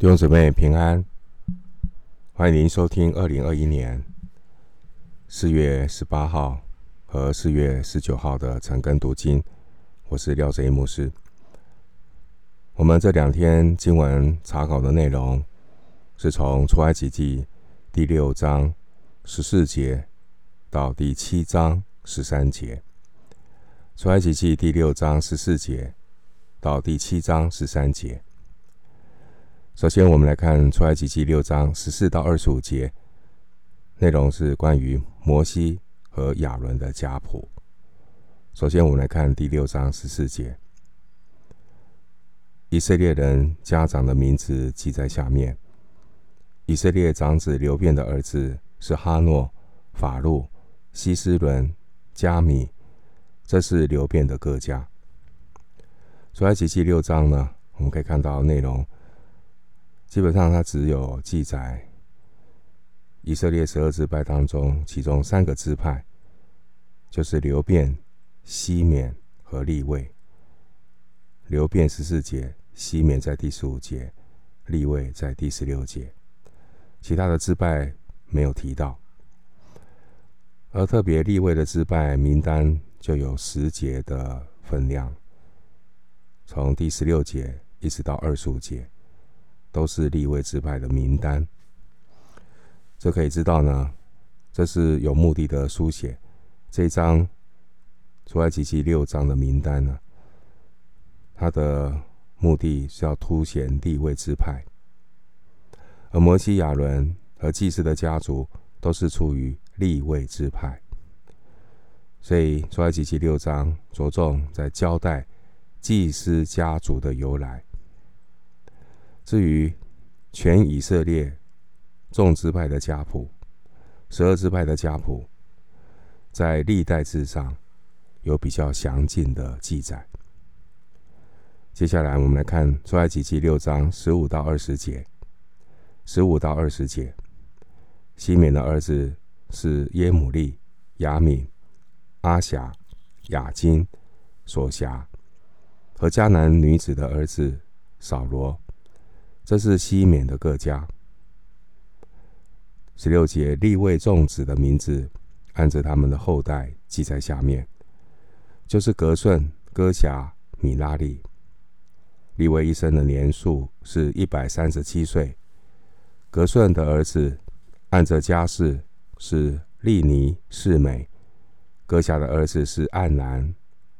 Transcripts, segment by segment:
弟兄姊妹平安，欢迎您收听二零二一年四月十八号和四月十九号的晨更读经。我是廖哲一牧师。我们这两天经文查考的内容是从出埃及记第六章十四节到第七章十三节。出埃及记第六章十四节到第七章十三节。首先，我们来看出埃及记六章十四到二十五节，内容是关于摩西和亚伦的家谱。首先，我们来看第六章十四节，以色列人家长的名字记在下面。以色列长子流便的儿子是哈诺、法路、希斯伦、加米，这是流便的各家。出埃及记六章呢，我们可以看到内容。基本上，它只有记载以色列十二支派当中，其中三个支派，就是流便、西缅和利未。流便十四节，西缅在第十五节，利未在第十六节，其他的支派没有提到。而特别利未的支派名单就有十节的分量，从第十六节一直到二十五节。都是立位支派的名单，这可以知道呢，这是有目的的书写。这一章出埃及记六章的名单呢，它的目的是要凸显利未支派，而摩西、亚伦和祭司的家族都是出于立位支派，所以出埃及记六章着重在交代祭司家族的由来。至于全以色列众支派的家谱，十二支派的家谱，在历代志上有比较详尽的记载。接下来，我们来看出埃及记六章十五到二十节。十五到二十节，西缅的儿子是耶母利、亚敏、阿辖、雅金、索辖和迦南女子的儿子扫罗。这是西缅的各家。十六节，利未众子的名字，按着他们的后代记在下面，就是格顺、哥辖、米拉利。利未一生的年数是一百三十七岁。格顺的儿子按着家世是利尼、示美。哥辖的儿子是暗兰、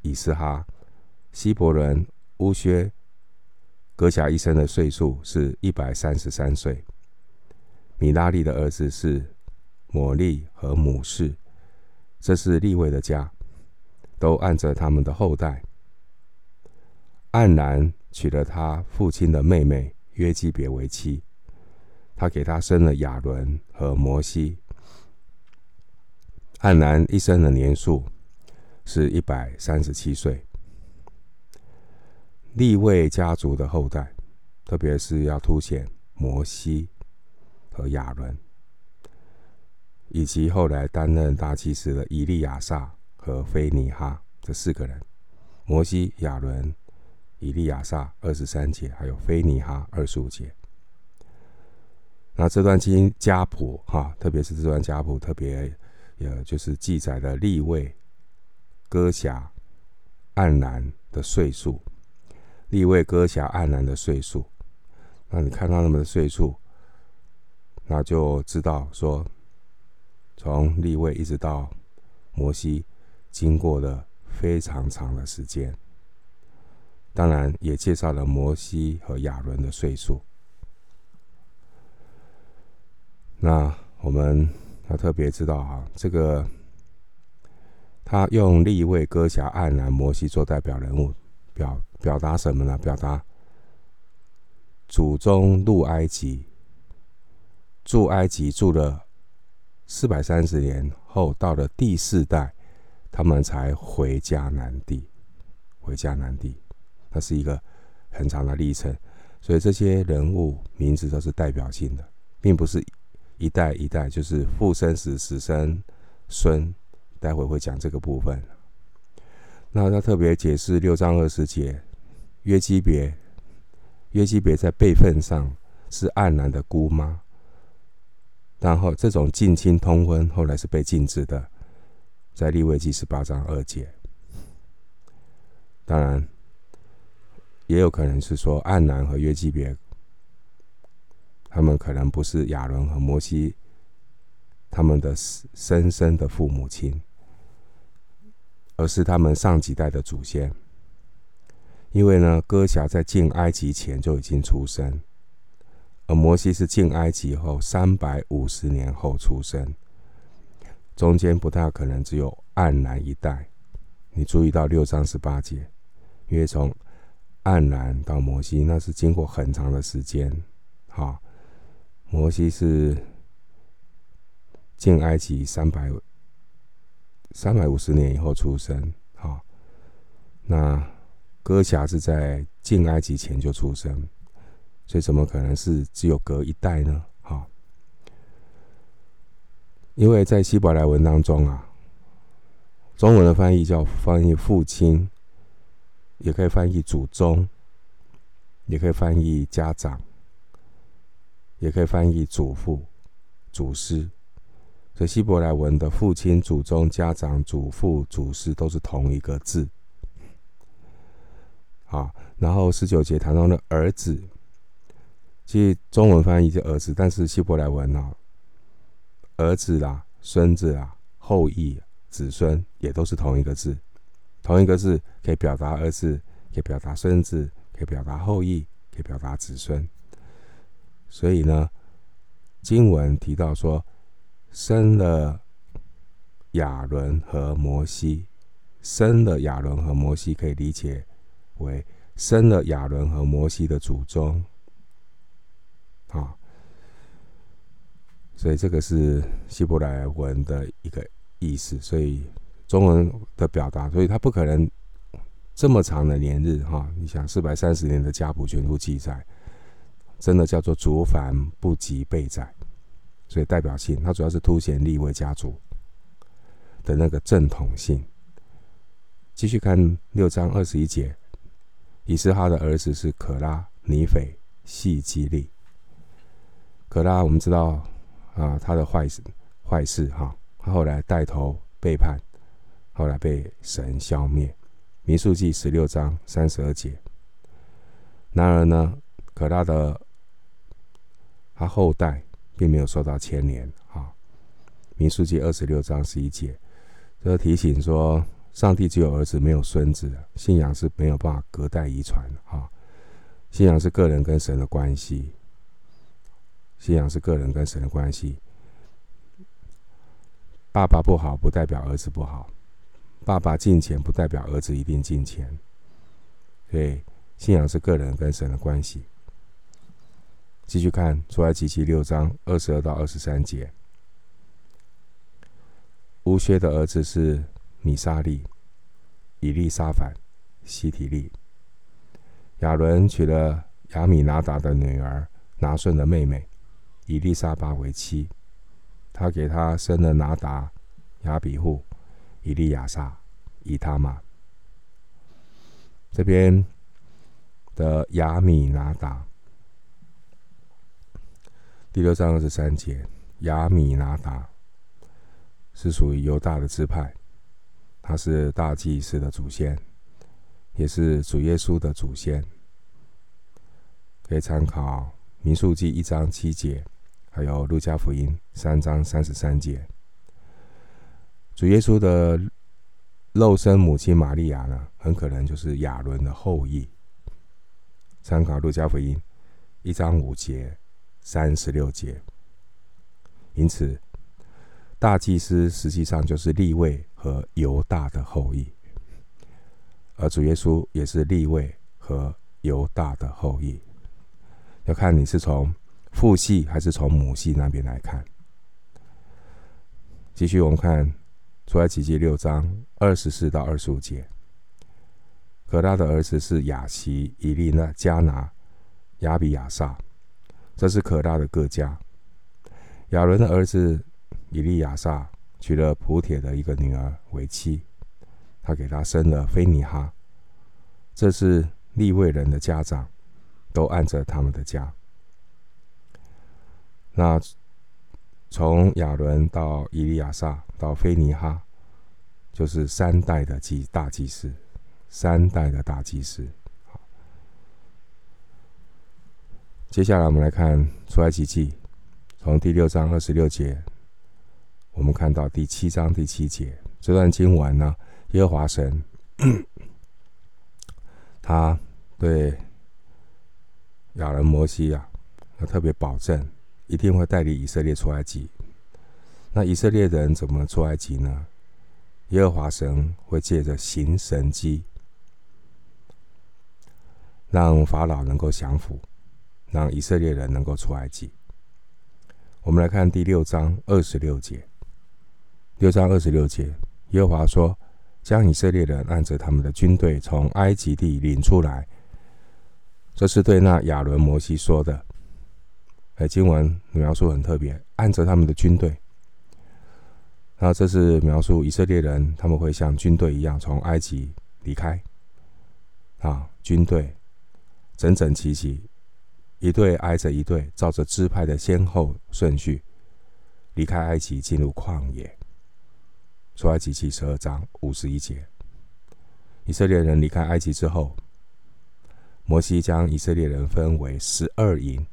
以斯哈、希伯伦、乌薛。哥辖一生的岁数是一百三十三岁。米拉利的儿子是摩利和母氏，这是利未的家，都按着他们的后代。暗然娶了他父亲的妹妹约基别为妻，他给他生了亚伦和摩西。暗然一生的年数是一百三十七岁。利位家族的后代，特别是要凸显摩西和亚伦，以及后来担任大祭司的以利亚撒和菲尼哈这四个人。摩西、亚伦、以利亚撒二十三节，还有菲尼哈二十五节。那这段经家谱哈，特别是这段家谱特别，也就是记载的利未、哥辖、暗兰的岁数。利未、哥辖、暗兰的岁数，那你看到他们的岁数，那就知道说，从利未一直到摩西，经过了非常长的时间。当然，也介绍了摩西和亚伦的岁数。那我们要特别知道啊，这个他用利未、哥辖、暗兰、摩西做代表人物。表表达什么呢？表达祖宗入埃及，住埃及住了四百三十年后，到了第四代，他们才回家南地。回家南地，那是一个很长的历程。所以这些人物名字都是代表性的，并不是一代一代，就是父生子，子生孙。待会会讲这个部分。那他特别解释六章二十节，约基别，约基别在辈分上是暗兰的姑妈。然后这种近亲通婚后来是被禁止的，在利未记十八章二节。当然，也有可能是说暗兰和约基别，他们可能不是亚伦和摩西他们的生生的父母亲，而是他们上几代的祖先。因为呢，哥辖在进埃及前就已经出生，而摩西是进埃及后三百五十年后出生，中间不大可能只有暗兰一代。你注意到六章十八节，因为从暗兰到摩西，那是经过很长的时间。好，摩西是进埃及三百三百五十年以后出生。好，那。哥辖是在进埃及前就出生，所以怎么可能是只有隔一代呢？哈，因为在希伯来文当中啊，中文的翻译叫翻译父亲，也可以翻译祖宗，也可以翻译家长，也可以翻译祖父、祖师。所以希伯来文的父亲、祖宗、家长、祖父、祖师都是同一个字。啊，然后十九节谈到的儿子，其实中文翻译是儿子，但是希伯来文呢，儿子啦、孙子啦、后裔、子孙也都是同一个字，同一个字可以表达儿子，可以表达孙子，可以表达后裔，可以表达子孙。所以呢，经文提到说，生了亚伦和摩西，生了亚伦和摩西，可以理解。为生了亚伦和摩西的祖宗，啊，所以这个是希伯来文的一个意思。所以中文的表达，所以他不可能这么长的年日哈。你想四百三十年的家谱全部记载，真的叫做族繁不及备载，所以代表性，它主要是凸显利未家族的那个正统性。继续看六章二十一节。以斯哈的儿子是可拉、尼斐、细基利。可拉我们知道啊，他的坏事坏事哈，他后来带头背叛，后来被神消灭。民数记十六章三十二节。然而呢，可拉的他后代并没有受到牵连啊。民数记二十六章十一节，这提醒说。上帝只有儿子，没有孙子。信仰是没有办法隔代遗传啊！信仰是个人跟神的关系，信仰是个人跟神的关系。爸爸不好，不代表儿子不好；爸爸进钱，不代表儿子一定进钱。所以，信仰是个人跟神的关系。继续看出埃及记六章二十二到二十三节，乌薛的儿子是。米沙利、以利沙反、西提利。亚伦娶了亚米拿达的女儿拿顺的妹妹以利沙巴为妻，他给他生了拿达、亚比户、以利亚撒、以他玛。这边的亚米拿达，第六章二十三节，亚米拿达是属于犹大的支派。他是大祭司的祖先，也是主耶稣的祖先。可以参考民数记一章七节，还有路加福音三章三十三节。主耶稣的肉身母亲玛利亚呢，很可能就是亚伦的后裔。参考路加福音一章五节、三十六节。因此，大祭司实际上就是利未和犹大的后裔，而主耶稣也是利未和犹大的后裔。要看你是从父系还是从母系那边来看。继续我们看出埃及记六章二十四到二十五节，可拉的儿子是亚希、以利那、迦拿、亚比亚撒，这是可拉的各家。亚伦的儿子。以利亚撒娶了普铁的一个女儿为妻，他给他生了非尼哈。这是利未人的家长，都按着他们的家。那从亚伦到以利亚撒到菲尼哈，就是三代的祭大祭司，三代的大祭司。好，接下来我们来看出埃及记，从第六章二十六节，我们看到第七章第七节这段经文呢，耶和华神，他对亚人摩西啊，他特别保证。一定会带领以色列出埃及。那以色列人怎么出埃及呢？耶和华神会借着行神迹，让法老能够降服，让以色列人能够出埃及。我们来看第六章二十六节。六章二十六节，耶和华说：“将以色列人按着他们的军队从埃及地领出来。”这是对那亚伦、摩西说的。哎，经文描述很特别，按着他们的军队。那这是描述以色列人，他们会像军队一样从埃及离开。啊，军队整整齐齐，一队挨着一队，照着支派的先后顺序离开埃及，进入旷野。出埃及记十二章五十一节，以色列人离开埃及之后，摩西将以色列人分为十二营。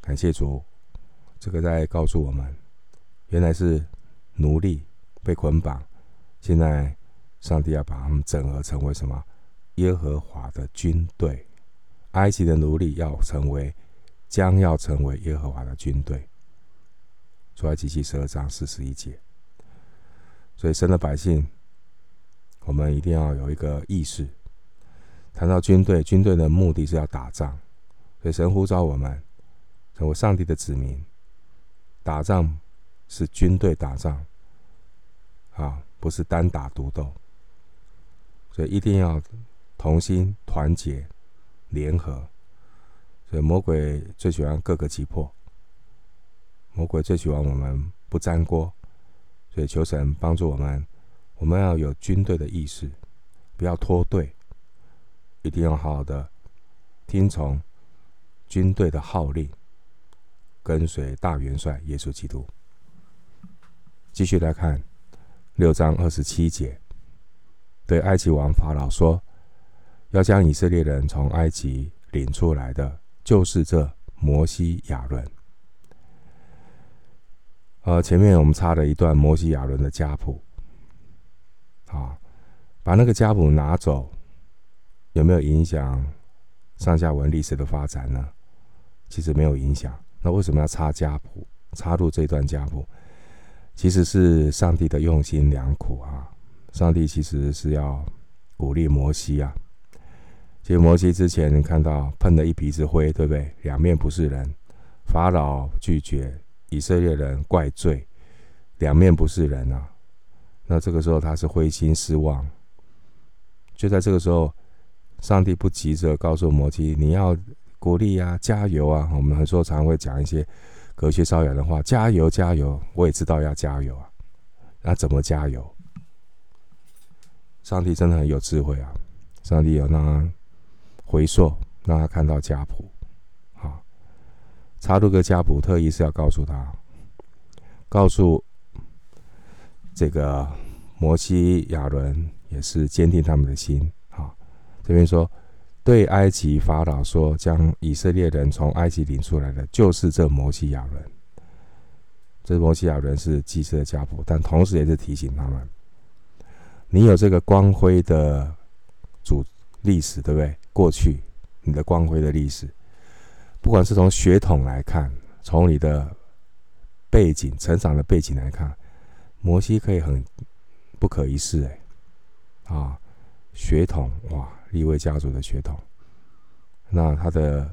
感谢主，这个在告诉我们，原来是奴隶被捆绑，现在上帝要把他们整合成为什么？耶和华的军队。埃及的奴隶要成为，将要成为耶和华的军队。出埃及记十二章四十一节。所以，神的百姓，我们一定要有一个意识。谈到军队，军队的目的是要打仗，所以神呼召我们。成为上帝的子民，打仗是军队打仗，啊，不是单打独斗，所以一定要同心团结联合。所以魔鬼最喜欢各个击破，魔鬼最喜欢我们不沾锅，所以求神帮助我们，我们要有军队的意识，不要脱队，一定要好好的听从军队的号令。跟随大元帅耶稣基督。继续来看六章二十七节，对埃及王法老说：“要将以色列人从埃及领出来的，就是这摩西、亚伦。”呃，前面我们插了一段摩西、亚伦的家谱。啊，把那个家谱拿走，有没有影响上下文历史的发展呢？其实没有影响。那为什么要插家谱？插入这段家谱，其实是上帝的用心良苦啊！上帝其实是要鼓励摩西啊。其实摩西之前看到喷了一鼻子灰，对不对？两面不是人，法老拒绝，以色列人怪罪，两面不是人啊。那这个时候他是灰心失望。就在这个时候，上帝不急着告诉摩西：“你要。”鼓励啊，加油啊！我们很多常会讲一些隔靴搔痒的话，加油加油！我也知道要加油啊，那怎么加油？上帝真的很有智慧啊！上帝有让他回溯，让他看到家谱，好，插入个家谱，特意是要告诉他，告诉这个摩西、亚伦，也是坚定他们的心。啊，这边说。对埃及法老说：“将以色列人从埃及领出来的，就是这摩西亚伦。这摩西亚伦是祭司的家谱，但同时也是提醒他们：你有这个光辉的主历史，对不对？过去你的光辉的历史，不管是从血统来看，从你的背景、成长的背景来看，摩西可以很不可一世哎，啊，血统哇！”利未家族的血统，那他的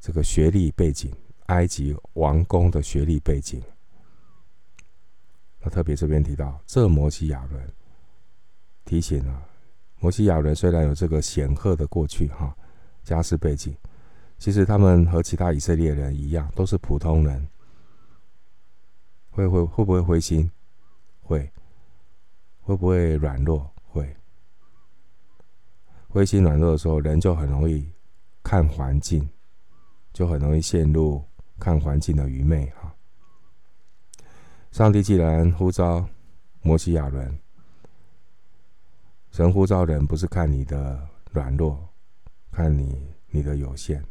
这个学历背景，埃及王宫的学历背景，那特别这边提到这摩西亚伦，提醒了摩西亚人虽然有这个显赫的过去哈家世背景，其实他们和其他以色列人一样，都是普通人，会会会不会灰心？会，会不会软弱？会。灰心软弱的时候，人就很容易看环境，就很容易陷入看环境的愚昧哈。上帝既然呼召摩西亚人，神呼召人不是看你的软弱，看你你的有限，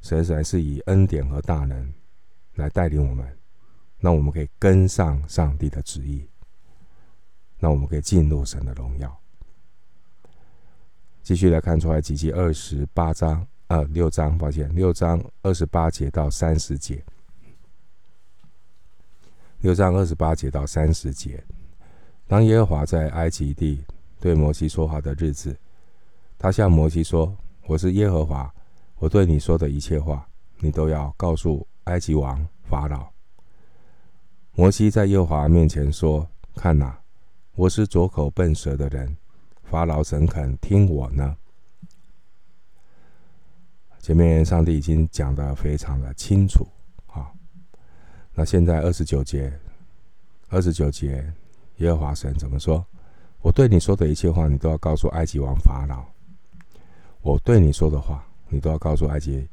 神还是以恩典和大能来带领我们，那我们可以跟上上帝的旨意，那我们可以进入神的荣耀。继续来看出来，出埃及二十八章，呃，六章，抱歉，六章二十八节到三十节。六章二十八节到三十节，当耶和华在埃及地对摩西说话的日子，他向摩西说：“我是耶和华，我对你说的一切话，你都要告诉埃及王法老。”摩西在耶和华面前说：“看哪，我是拙口笨舌的人。”法老怎肯听我呢？前面上帝已经讲得非常的清楚啊。那现在二十九节，二十九节，耶和华神怎么说？我对你说的一切话，你都要告诉埃及王法老。我对你说的话，你都要告诉埃及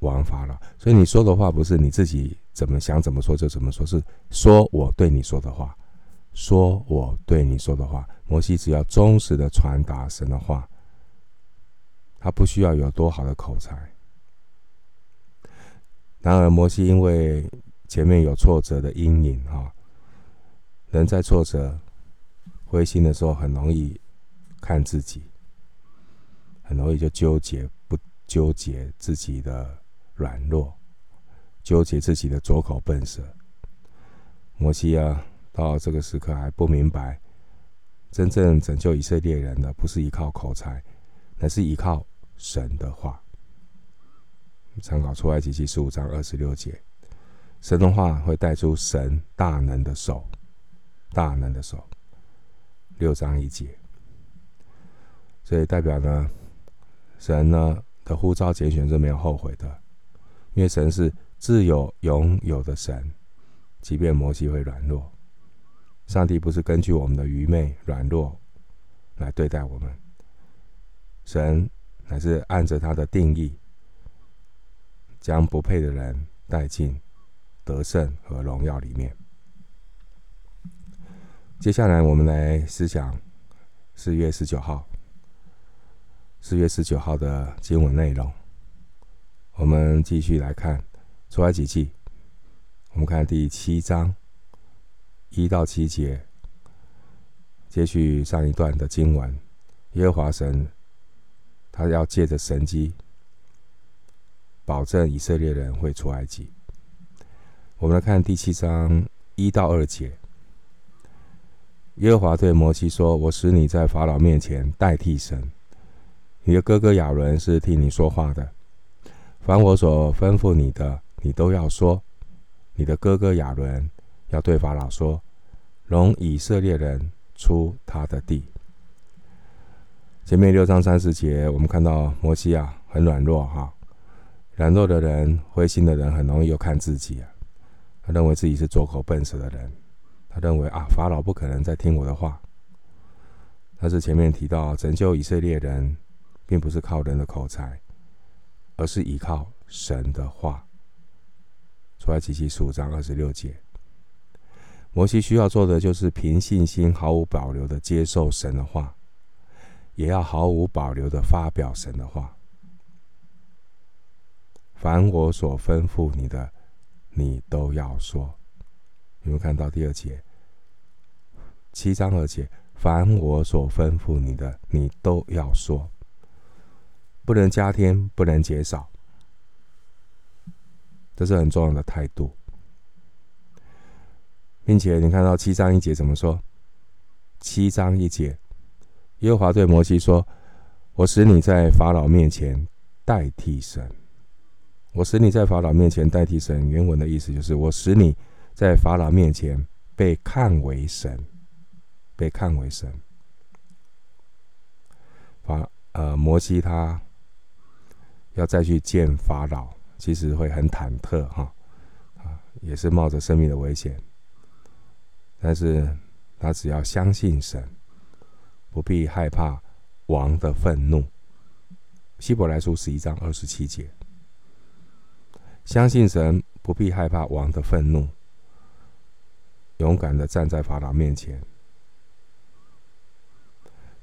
王法老。所以你说的话不是你自己怎么想怎么说就怎么说，是说我对你说的话。说我对你说的话，摩西只要忠实的传达神的话，他不需要有多好的口才。然而，摩西因为前面有挫折的阴影啊，人在挫折、灰心的时候，很容易看自己，很容易就纠结，不纠结自己的软弱，纠结自己的拙口笨舌。摩西啊。到这个时刻还不明白，真正拯救以色列人的不是依靠口才，乃是依靠神的话。参考出埃及记十五章二十六节，神的话会带出神大能的手，大能的手。六章一节，所以代表呢，神呢的呼召拣选是没有后悔的，因为神是自有永有的神，即便摩西会软弱。上帝不是根据我们的愚昧软弱来对待我们，神乃是按着他的定义，将不配的人带进得胜和荣耀里面。接下来，我们来思想四月十九号，四月十九号的经文内容。我们继续来看出埃及记，我们看第七章。一到七节，接续上一段的经文，耶和华神，他要借着神迹，保证以色列人会出埃及。我们来看第七章一到二节，耶和华对摩西说：“我使你在法老面前代替神，你的哥哥亚伦是替你说话的。凡我所吩咐你的，你都要说。你的哥哥亚伦。”要对法老说：“容以色列人出他的地。”前面六章三十节，我们看到摩西啊，很软弱哈，软弱的人、灰心的人，很容易又看自己啊，他认为自己是拙口笨舌的人，他认为啊，法老不可能再听我的话。但是前面提到，拯救以色列人，并不是靠人的口才，而是依靠神的话。出埃及记十五章二十六节。摩西需要做的就是凭信心，毫无保留的接受神的话，也要毫无保留的发表神的话。凡我所吩咐你的，你都要说。有没有看到第二节？七章二节，凡我所吩咐你的，你都要说，不能加添，不能减少。这是很重要的态度。并且你看到七章一节怎么说？七章一节，耶和华对摩西说：“我使你在法老面前代替神。我使你在法老面前代替神。原文的意思就是我使你在法老面前被看为神，被看为神。法呃，摩西他要再去见法老，其实会很忐忑哈，啊，也是冒着生命的危险。”但是他只要相信神，不必害怕王的愤怒。希伯来书十一章二十七节，相信神，不必害怕王的愤怒，勇敢的站在法老面前。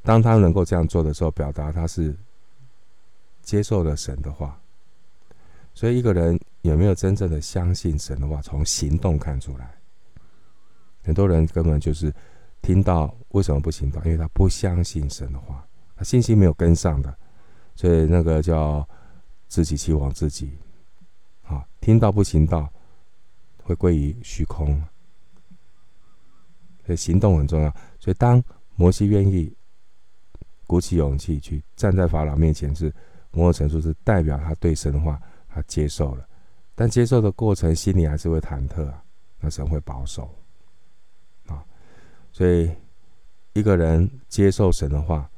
当他能够这样做的时候，表达他是接受了神的话。所以，一个人有没有真正的相信神的话，从行动看出来。很多人根本就是听到为什么不行动？因为他不相信神的话，他信心没有跟上的，所以那个叫自欺欺罔自己。啊，听到不行道，会归于虚空。所以行动很重要。所以当摩西愿意。鼓起勇气去站在法老面前，是摩尔陈述是代表他对神的话，他接受了。但接受的过程，心里还是会忐忑啊。那神会保守啊，所以一个人接受神的话，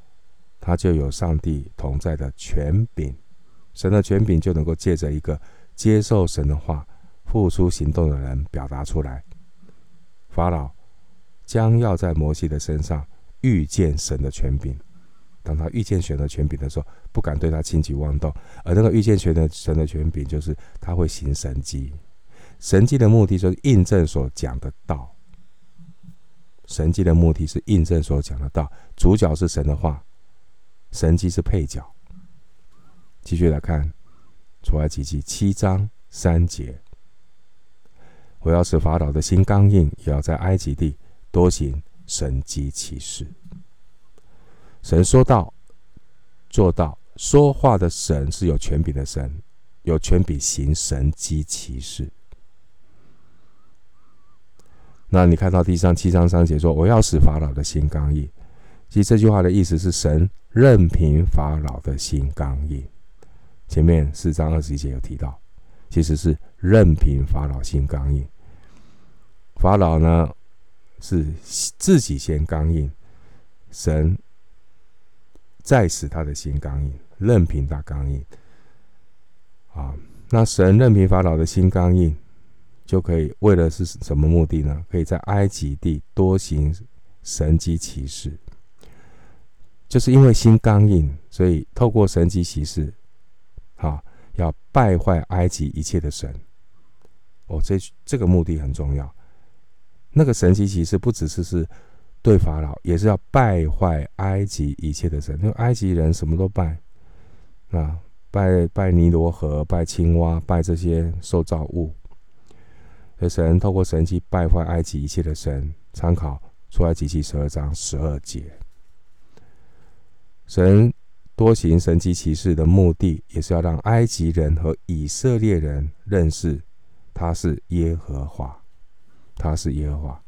他就有上帝同在的权柄。神的权柄就能够借着一个接受神的话、付出行动的人表达出来。法老将要在摩西的身上遇见神的权柄。当他遇见神的权柄的时候，不敢对他轻举妄动。而那个遇见神的神的权柄，就是他会行神迹。神迹的目的就是印证所讲的道。神迹的目的是印证所讲的道，主角是神的话，神迹是配角。继续来看出埃及记七章三节：我要使法老的心刚硬，也要在埃及地多行神迹奇事。神说到做到，说话的神是有权柄的神，有权柄行神迹奇事。那你看到第上七章三节说：“我要使法老的心刚硬。”其实这句话的意思是神任凭法老的心刚硬。前面四章二十一节有提到，其实是任凭法老心刚硬。法老呢是自己先刚硬，神。再使他的心刚硬，任凭他刚硬。啊，那神任凭法老的心刚硬，就可以为了是什么目的呢？可以在埃及地多行神迹奇事，就是因为心刚硬，所以透过神迹奇事，啊，要败坏埃及一切的神。哦，这这个目的很重要。那个神奇骑士不只是是。对法老也是要败坏埃及一切的神，因为埃及人什么都拜，啊，拜拜尼罗河，拜青蛙，拜这些受造物。所以神透过神迹败坏埃及一切的神。参考出埃及记十二章十二节。神多行神奇奇事的目的，也是要让埃及人和以色列人认识他是耶和华，他是耶和华。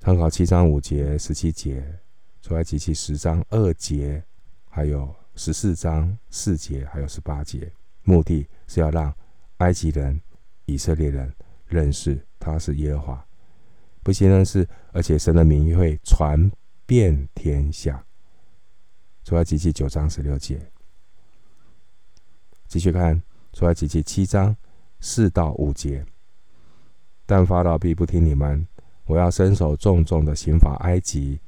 参考七章五节、十七节，出埃及记十章二节，还有十四章四节，还有十八节，目的是要让埃及人、以色列人认识他是耶和华，不仅认识，而且神的名义会传遍天下。出埃及记九章十六节，继续看出埃及记七章四到五节，但法老必不听你们。我要伸手重重的刑罚埃及，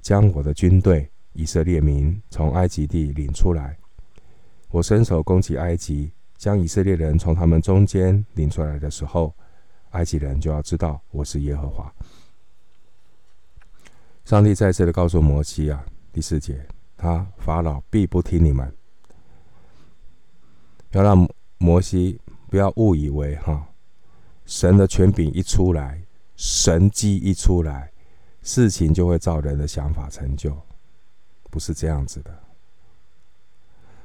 将我的军队以色列民从埃及地领出来。我伸手攻击埃及，将以色列人从他们中间领出来的时候，埃及人就要知道我是耶和华。上帝再次的告诉摩西啊，第四节，他法老必不听你们。要让摩西不要误以为哈，神的权柄一出来。神迹一出来，事情就会照人的想法成就，不是这样子的。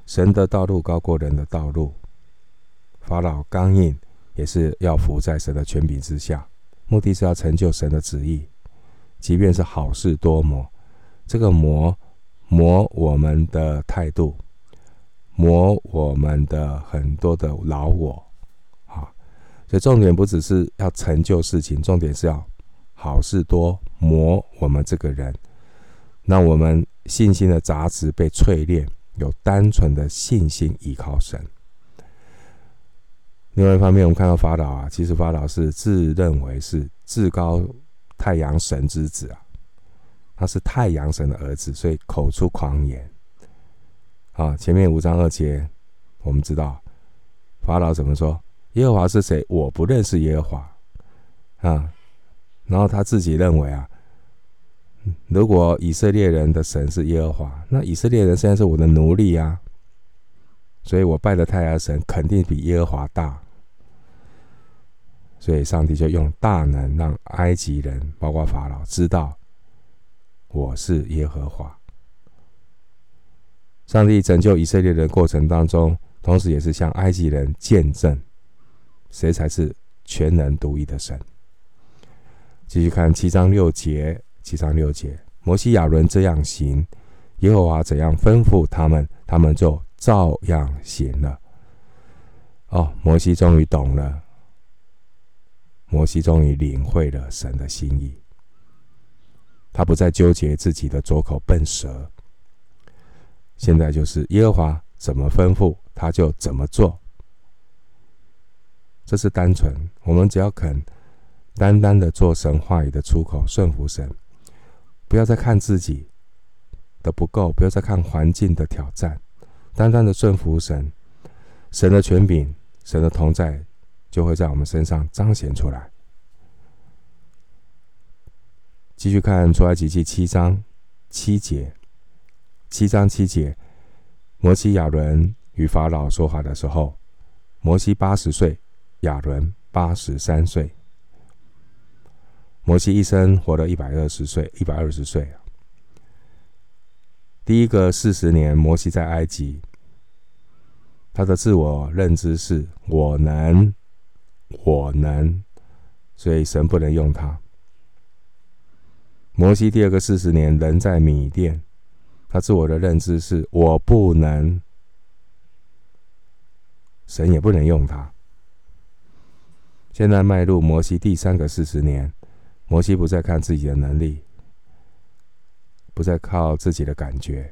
神的道路高过人的道路。法老刚硬，也是要服在神的权柄之下，目的是要成就神的旨意。即便是好事多磨，这个磨磨我们的态度，磨我们的很多的老我。所以重点不只是要成就事情，重点是要好事多磨我们这个人，让我们信心的杂质被淬炼，有单纯的信心依靠神。另外一方面，我们看到法老啊，其实法老是自认为是至高太阳神之子啊，他是太阳神的儿子，所以口出狂言。啊，前面五章二节，我们知道法老怎么说？耶和华是谁？我不认识耶和华啊。然后他自己认为啊，如果以色列人的神是耶和华，那以色列人现在是我的奴隶啊，所以我拜的太阳神肯定比耶和华大。所以上帝就用大能让埃及人，包括法老知道我是耶和华。上帝拯救以色列人的过程当中，同时也是向埃及人见证谁才是全能独一的神。继续看七章六节，七章六节，摩西亚伦这样行，耶和华怎样吩咐他们，他们就照样行了。哦，摩西终于懂了，摩西终于领会了神的心意，他不再纠结自己的左口笨舌，现在就是耶和华怎么吩咐，他就怎么做。这是单纯，我们只要肯。单单的做神话语的出口，顺服神，不要再看自己的不够，不要再看环境的挑战，单单的顺服神，神的权柄，神的同在，就会在我们身上彰显出来。继续看出埃及记七章七节，七章七节，摩西亚伦与法老说话的时候，摩西八十岁，亚伦八十三岁。摩西一生活了一百二十岁，一百二十岁啊。第一个四十年，摩西在埃及，他的自我认知是“我能，我能”，所以神不能用他。摩西第二个四十年，人在米甸，他自我的认知是“我不能”，神也不能用他。现在迈入摩西第三个四十年。摩西不再看自己的能力，不再靠自己的感觉，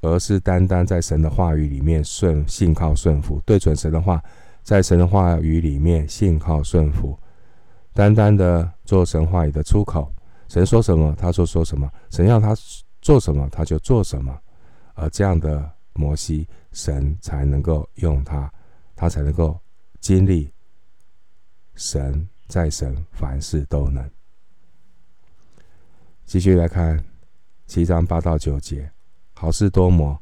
而是单单在神的话语里面顺信靠顺服，对准神的话，在神的话语里面信靠顺服，单单的做神话语的出口。神说什么，他就说什么；神要他做什么，他就做什么。而这样的摩西，神才能够用他，他才能够经历神。在神凡事都能。继续来看七章八到九节，好事多磨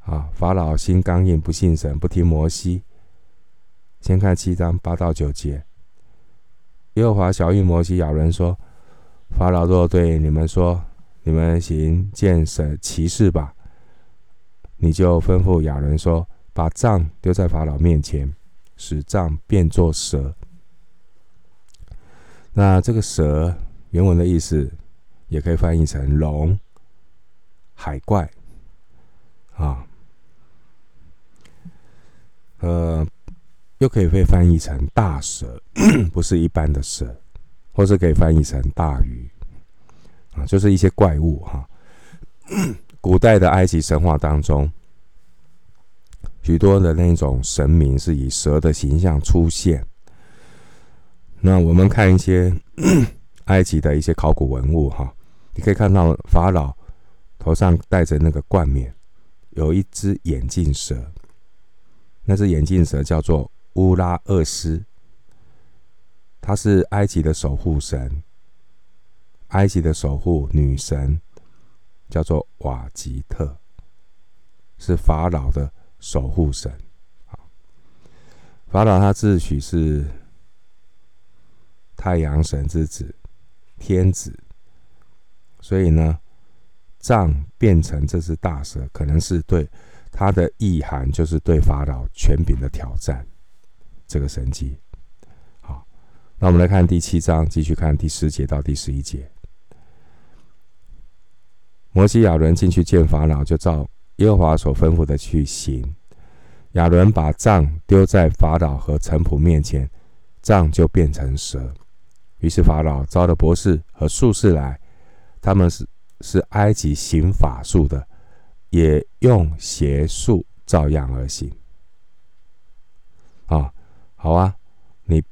啊！法老心刚硬，不信神，不听摩西。先看七章八到九节，耶和华晓諭摩西、亚伦说：“法老若对你们说，你们行见神奇事吧，你就吩咐亚伦说，把杖丢在法老面前，使杖变作蛇。”那这个蛇原文的意思，也可以翻译成龙、海怪啊，呃，又可以被翻译成大蛇，不是一般的蛇，或是可以翻译成大鱼啊，就是一些怪物哈。古代的埃及神话当中，许多的那种神明是以蛇的形象出现。那我们看一些 埃及的一些考古文物哈，你可以看到法老头上戴着那个冠冕，有一只眼镜蛇，那只眼镜蛇叫做乌拉厄斯，它是埃及的守护神，埃及的守护女神叫做瓦吉特，是法老的守护神。法老他自诩是。太阳神之子，天子，所以呢，杖变成这只大蛇，可能是对它的意涵，就是对法老权柄的挑战。这个神迹，好，那我们来看第七章，继续看第十节到第十一节。摩西亚伦进去见法老，就照耶和华所吩咐的去行。亚伦把杖丢在法老和臣仆面前，杖就变成蛇。于是法老招了博士和术士来，他们是是埃及行法术的，也用邪术照样而行。啊，好啊，你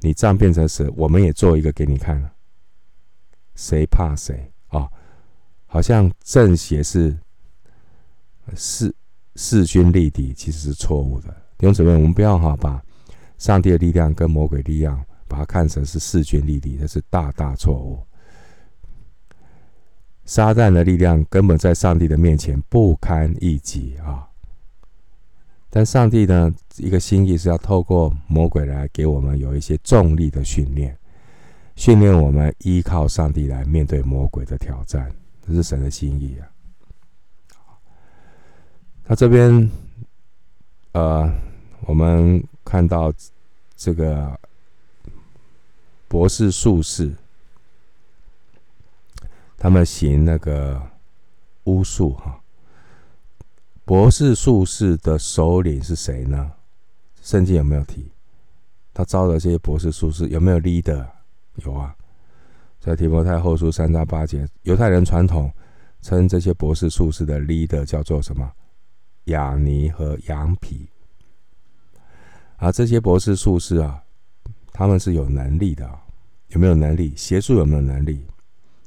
你杖变成蛇，我们也做一个给你看。谁怕谁啊？好像正邪是势势均力敌，其实是错误的。弟兄姊妹，我们不要哈把上帝的力量跟魔鬼力量把它看成是势均力敌，的是大大错误。撒旦的力量根本在上帝的面前不堪一击啊！但上帝呢，一个心意是要透过魔鬼来给我们有一些重力的训练，训练我们依靠上帝来面对魔鬼的挑战，这是神的心意啊。他这边，呃，我们看到这个博士术士，他们行那个巫术哈。博士术士的首领是谁呢？圣经有没有提？他招的这些博士术士有没有 leader？有啊，在提摩太后书三章八节，犹太人传统称这些博士术士的 leader 叫做什么？亚尼和羊皮。啊，这些博士术士啊，他们是有能力的，有没有能力？邪术有没有能力？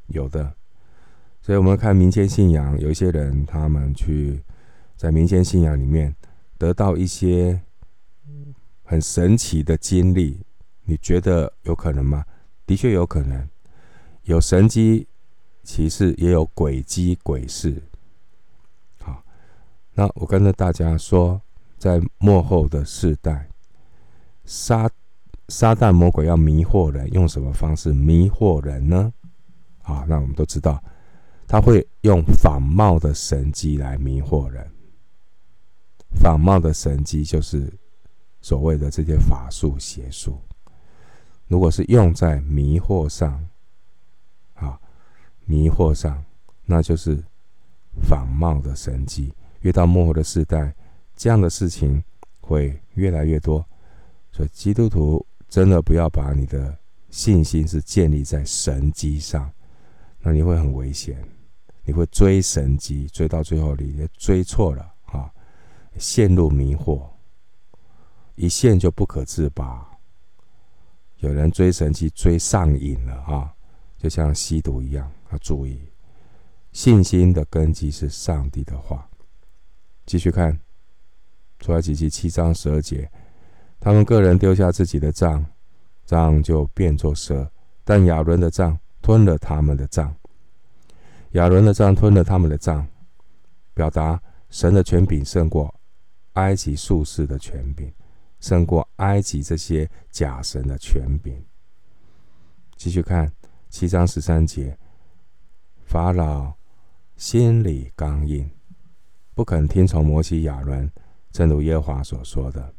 有的。所以我们看民间信仰，有一些人他们去。在民间信仰里面得到一些很神奇的经历，你觉得有可能吗？的确有可能，有神迹奇事，也有诡机鬼事。好，那我跟着大家说，在幕后的世代，撒撒旦魔鬼要迷惑人，用什么方式迷惑人呢？啊，那我们都知道，他会用仿冒的神迹来迷惑人。仿冒的神迹就是所谓的这些法术邪术。如果是用在迷惑上，啊，迷惑上，那就是仿冒的神迹。越到末后的世代，这样的事情会越来越多。所以基督徒真的不要把你的信心是建立在神迹上，那你会很危险。你会追神迹，追到最后你也追错了啊。陷入迷惑，一陷就不可自拔。有人追神迹追上瘾了啊，就像吸毒一样。要注意，信心的根基是上帝的话。继续看，出埃及记七章十二节，他们个人丢下自己的杖，杖就变作蛇，但亚伦的杖吞了他们的杖。亚伦的杖吞了他们的杖，表达神的权柄胜过。埃及术士的权柄胜过埃及这些假神的权柄。继续看七章十三节，法老心里刚硬，不肯听从摩西亚伦，正如耶和华所说的。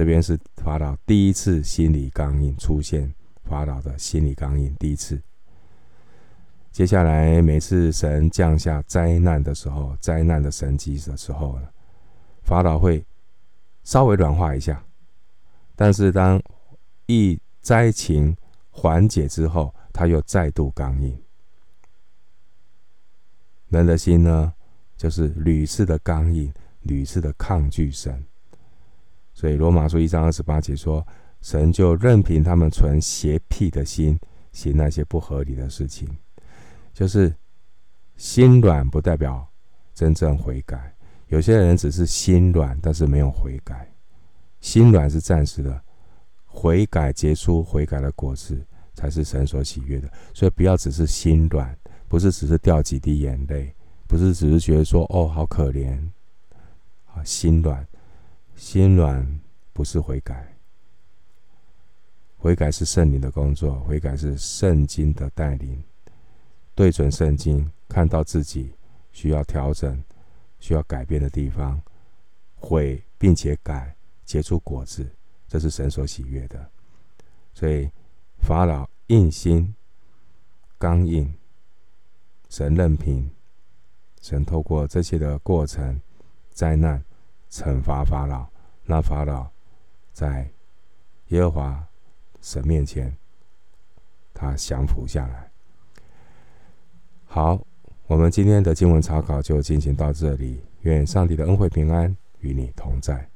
这边是法老第一次心理刚硬出现，法老的心理刚硬第一次。接下来每次神降下灾难的时候，灾难的神迹的时候？法老会稍微软化一下，但是当一灾情缓解之后，他又再度刚硬。人的心呢，就是屡次的刚硬，屡次的抗拒神。所以罗马书一章二十八节说：“神就任凭他们存邪僻的心，行那些不合理的事情。”就是心软不代表真正悔改。有些人只是心软，但是没有悔改。心软是暂时的，悔改结出悔改的果子，才是神所喜悦的。所以不要只是心软，不是只是掉几滴眼泪，不是只是觉得说哦好可怜啊，心软，心软不是悔改。悔改是圣灵的工作，悔改是圣经的带领，对准圣经，看到自己需要调整。需要改变的地方，悔并且改，结出果子，这是神所喜悦的。所以法老硬心、刚硬，神任凭，神透过这些的过程、灾难，惩罚法老，那法老在耶和华神面前，他降服下来。好。我们今天的经文查考就进行到这里，愿上帝的恩惠平安与你同在。